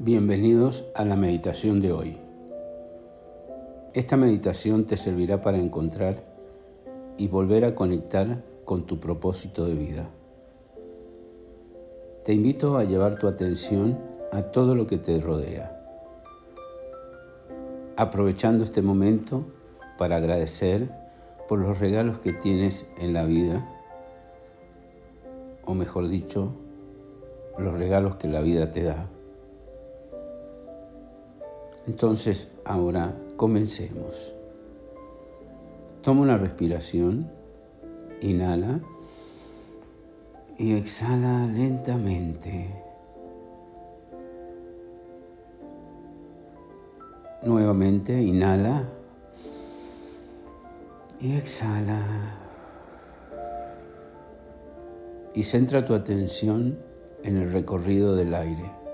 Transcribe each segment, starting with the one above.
Bienvenidos a la meditación de hoy. Esta meditación te servirá para encontrar y volver a conectar con tu propósito de vida. Te invito a llevar tu atención a todo lo que te rodea, aprovechando este momento para agradecer por los regalos que tienes en la vida, o mejor dicho, los regalos que la vida te da. Entonces, ahora comencemos. Toma una respiración, inhala y exhala lentamente. Nuevamente, inhala y exhala. Y centra tu atención en el recorrido del aire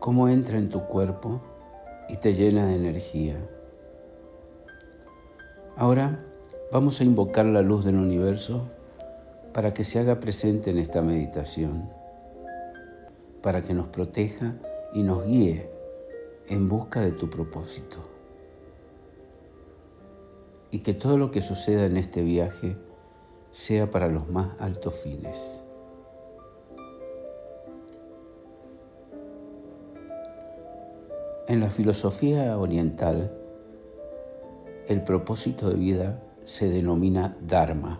cómo entra en tu cuerpo y te llena de energía. Ahora vamos a invocar la luz del universo para que se haga presente en esta meditación, para que nos proteja y nos guíe en busca de tu propósito. Y que todo lo que suceda en este viaje sea para los más altos fines. En la filosofía oriental, el propósito de vida se denomina Dharma.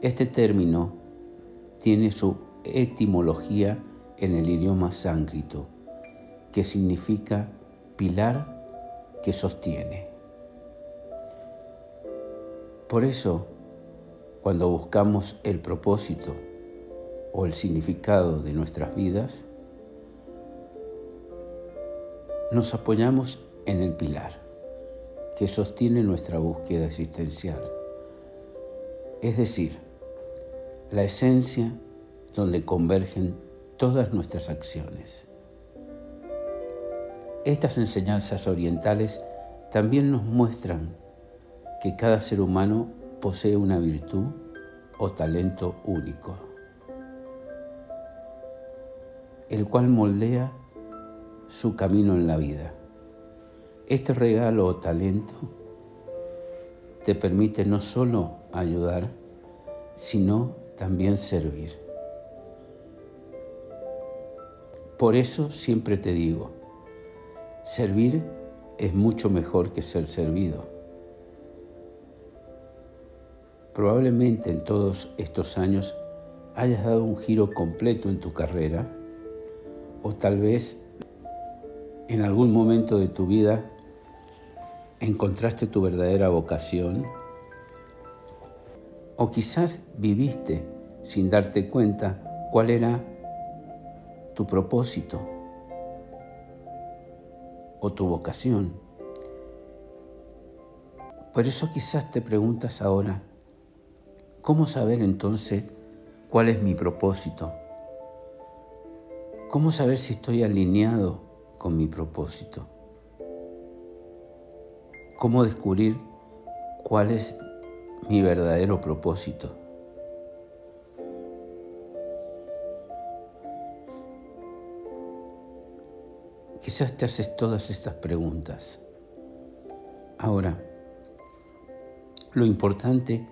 Este término tiene su etimología en el idioma sánscrito, que significa pilar que sostiene. Por eso, cuando buscamos el propósito o el significado de nuestras vidas, nos apoyamos en el pilar que sostiene nuestra búsqueda existencial, es decir, la esencia donde convergen todas nuestras acciones. Estas enseñanzas orientales también nos muestran que cada ser humano posee una virtud o talento único, el cual moldea su camino en la vida. Este regalo o talento te permite no solo ayudar, sino también servir. Por eso siempre te digo, servir es mucho mejor que ser servido. Probablemente en todos estos años hayas dado un giro completo en tu carrera o tal vez en algún momento de tu vida encontraste tu verdadera vocación o quizás viviste sin darte cuenta cuál era tu propósito o tu vocación. Por eso quizás te preguntas ahora, ¿cómo saber entonces cuál es mi propósito? ¿Cómo saber si estoy alineado con mi propósito? ¿Cómo descubrir cuál es mi verdadero propósito? Quizás te haces todas estas preguntas. Ahora, lo importante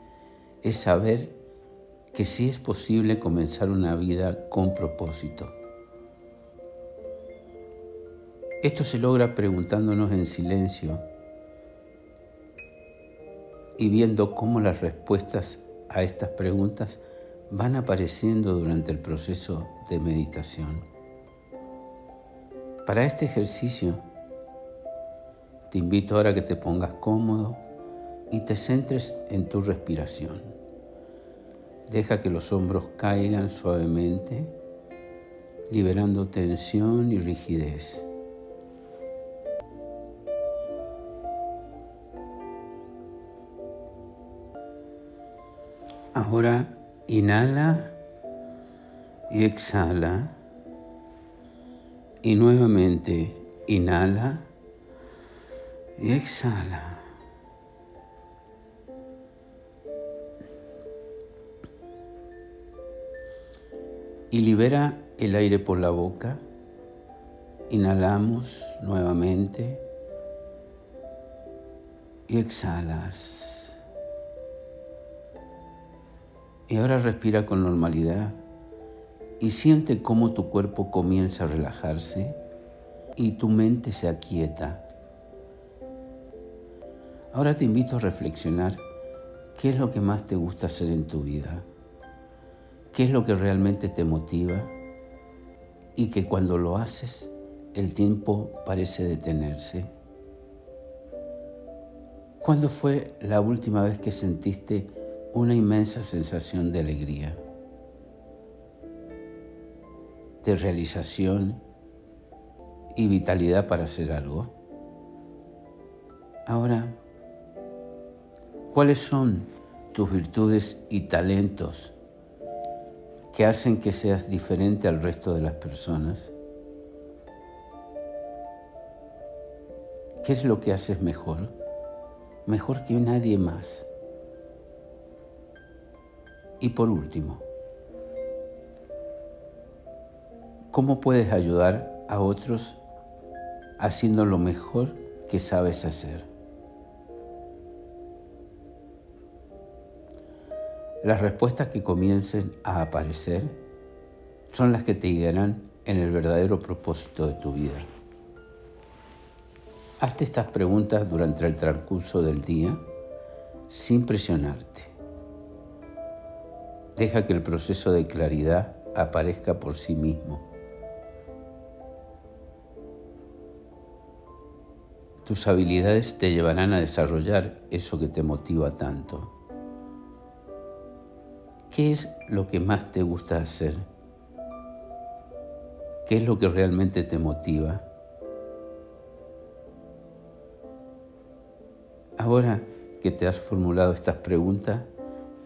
es saber que sí es posible comenzar una vida con propósito. Esto se logra preguntándonos en silencio y viendo cómo las respuestas a estas preguntas van apareciendo durante el proceso de meditación. Para este ejercicio, te invito ahora a que te pongas cómodo y te centres en tu respiración. Deja que los hombros caigan suavemente, liberando tensión y rigidez. Ahora inhala y exhala. Y nuevamente inhala y exhala. y libera el aire por la boca. Inhalamos nuevamente y exhalas. Y ahora respira con normalidad y siente cómo tu cuerpo comienza a relajarse y tu mente se aquieta. Ahora te invito a reflexionar qué es lo que más te gusta hacer en tu vida, qué es lo que realmente te motiva y que cuando lo haces el tiempo parece detenerse. ¿Cuándo fue la última vez que sentiste una inmensa sensación de alegría? de realización y vitalidad para hacer algo. Ahora, ¿cuáles son tus virtudes y talentos que hacen que seas diferente al resto de las personas? ¿Qué es lo que haces mejor? Mejor que nadie más. Y por último, ¿Cómo puedes ayudar a otros haciendo lo mejor que sabes hacer? Las respuestas que comiencen a aparecer son las que te guiarán en el verdadero propósito de tu vida. Hazte estas preguntas durante el transcurso del día sin presionarte. Deja que el proceso de claridad aparezca por sí mismo. Tus habilidades te llevarán a desarrollar eso que te motiva tanto. ¿Qué es lo que más te gusta hacer? ¿Qué es lo que realmente te motiva? Ahora que te has formulado estas preguntas,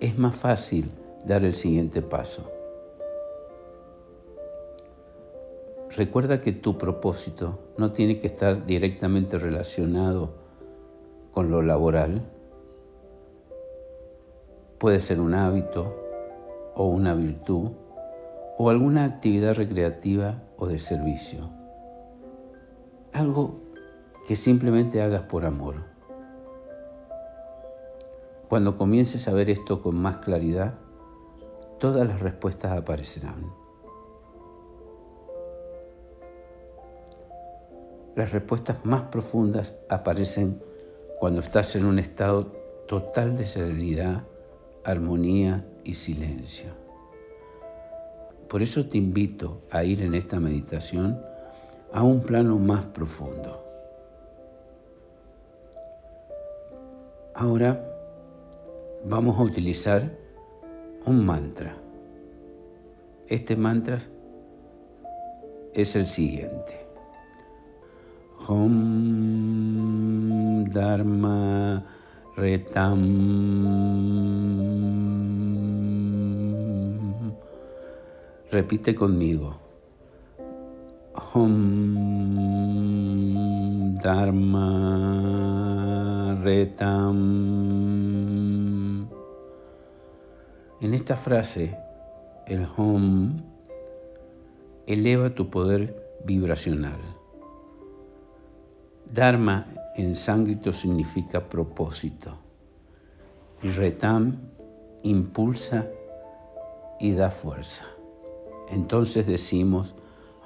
es más fácil dar el siguiente paso. Recuerda que tu propósito no tiene que estar directamente relacionado con lo laboral. Puede ser un hábito o una virtud o alguna actividad recreativa o de servicio. Algo que simplemente hagas por amor. Cuando comiences a ver esto con más claridad, todas las respuestas aparecerán. Las respuestas más profundas aparecen cuando estás en un estado total de serenidad, armonía y silencio. Por eso te invito a ir en esta meditación a un plano más profundo. Ahora vamos a utilizar un mantra. Este mantra es el siguiente. Om Dharma Retam. Repite conmigo. Om Dharma Retam. En esta frase, el Hom eleva tu poder vibracional. Dharma en sánscrito significa propósito. Retam impulsa y da fuerza. Entonces decimos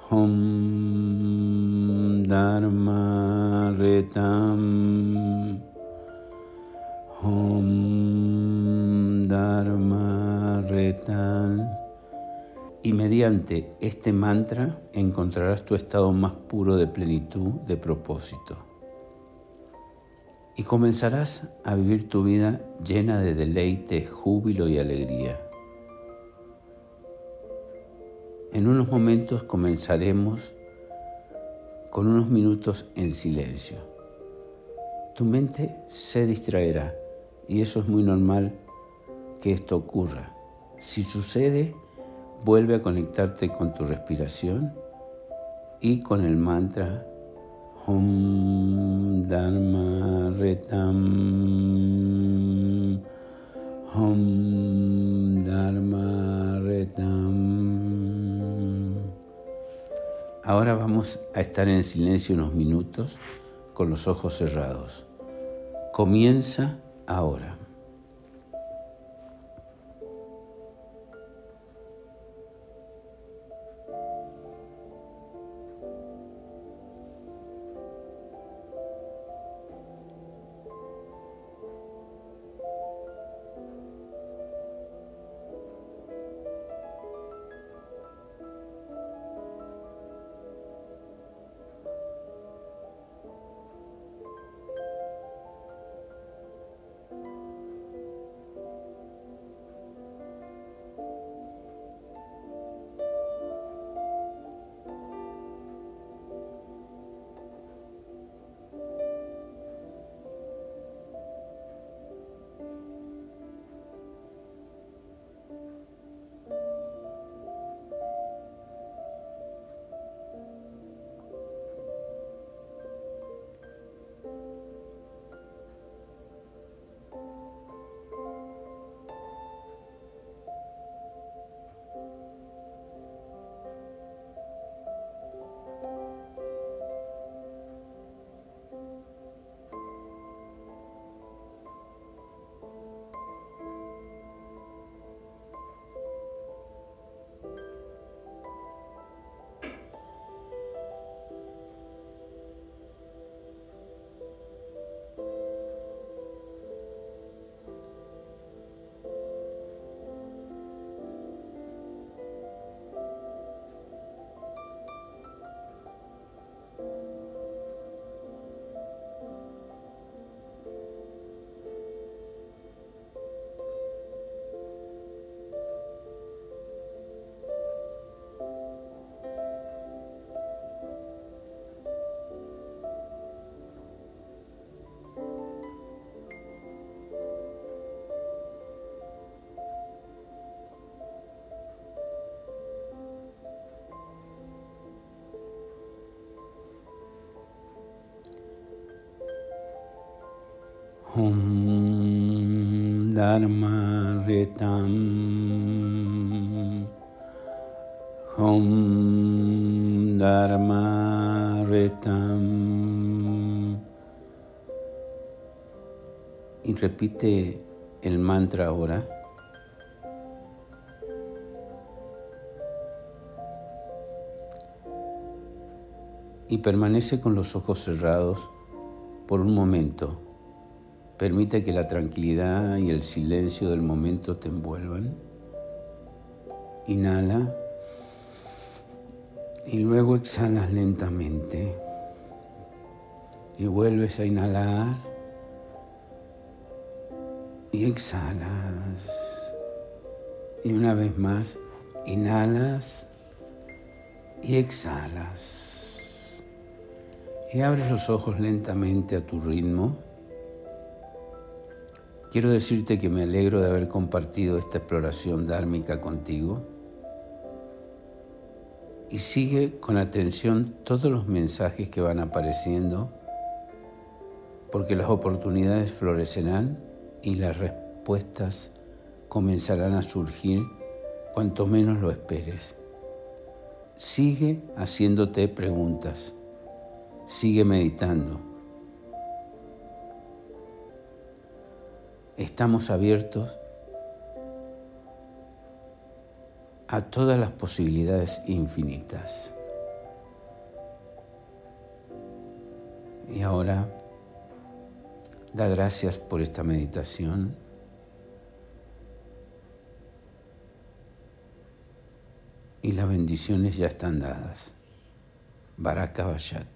Om Dharma Retam. Om Dharma Retam. Y mediante este mantra encontrarás tu estado más puro de plenitud, de propósito. Y comenzarás a vivir tu vida llena de deleite, júbilo y alegría. En unos momentos comenzaremos con unos minutos en silencio. Tu mente se distraerá y eso es muy normal que esto ocurra. Si sucede, Vuelve a conectarte con tu respiración y con el mantra Om Dharma Retam. Om Dharma Retam. Ahora vamos a estar en silencio unos minutos con los ojos cerrados. Comienza ahora. Ritam. Om Dharma Ritam. Y repite el mantra ahora. Y permanece con los ojos cerrados por un momento Permite que la tranquilidad y el silencio del momento te envuelvan. Inhala y luego exhalas lentamente. Y vuelves a inhalar y exhalas. Y una vez más, inhalas y exhalas. Y abres los ojos lentamente a tu ritmo. Quiero decirte que me alegro de haber compartido esta exploración dármica contigo. Y sigue con atención todos los mensajes que van apareciendo porque las oportunidades florecerán y las respuestas comenzarán a surgir cuanto menos lo esperes. Sigue haciéndote preguntas, sigue meditando estamos abiertos a todas las posibilidades infinitas. Y ahora, da gracias por esta meditación. Y las bendiciones ya están dadas. Baraka Bayat.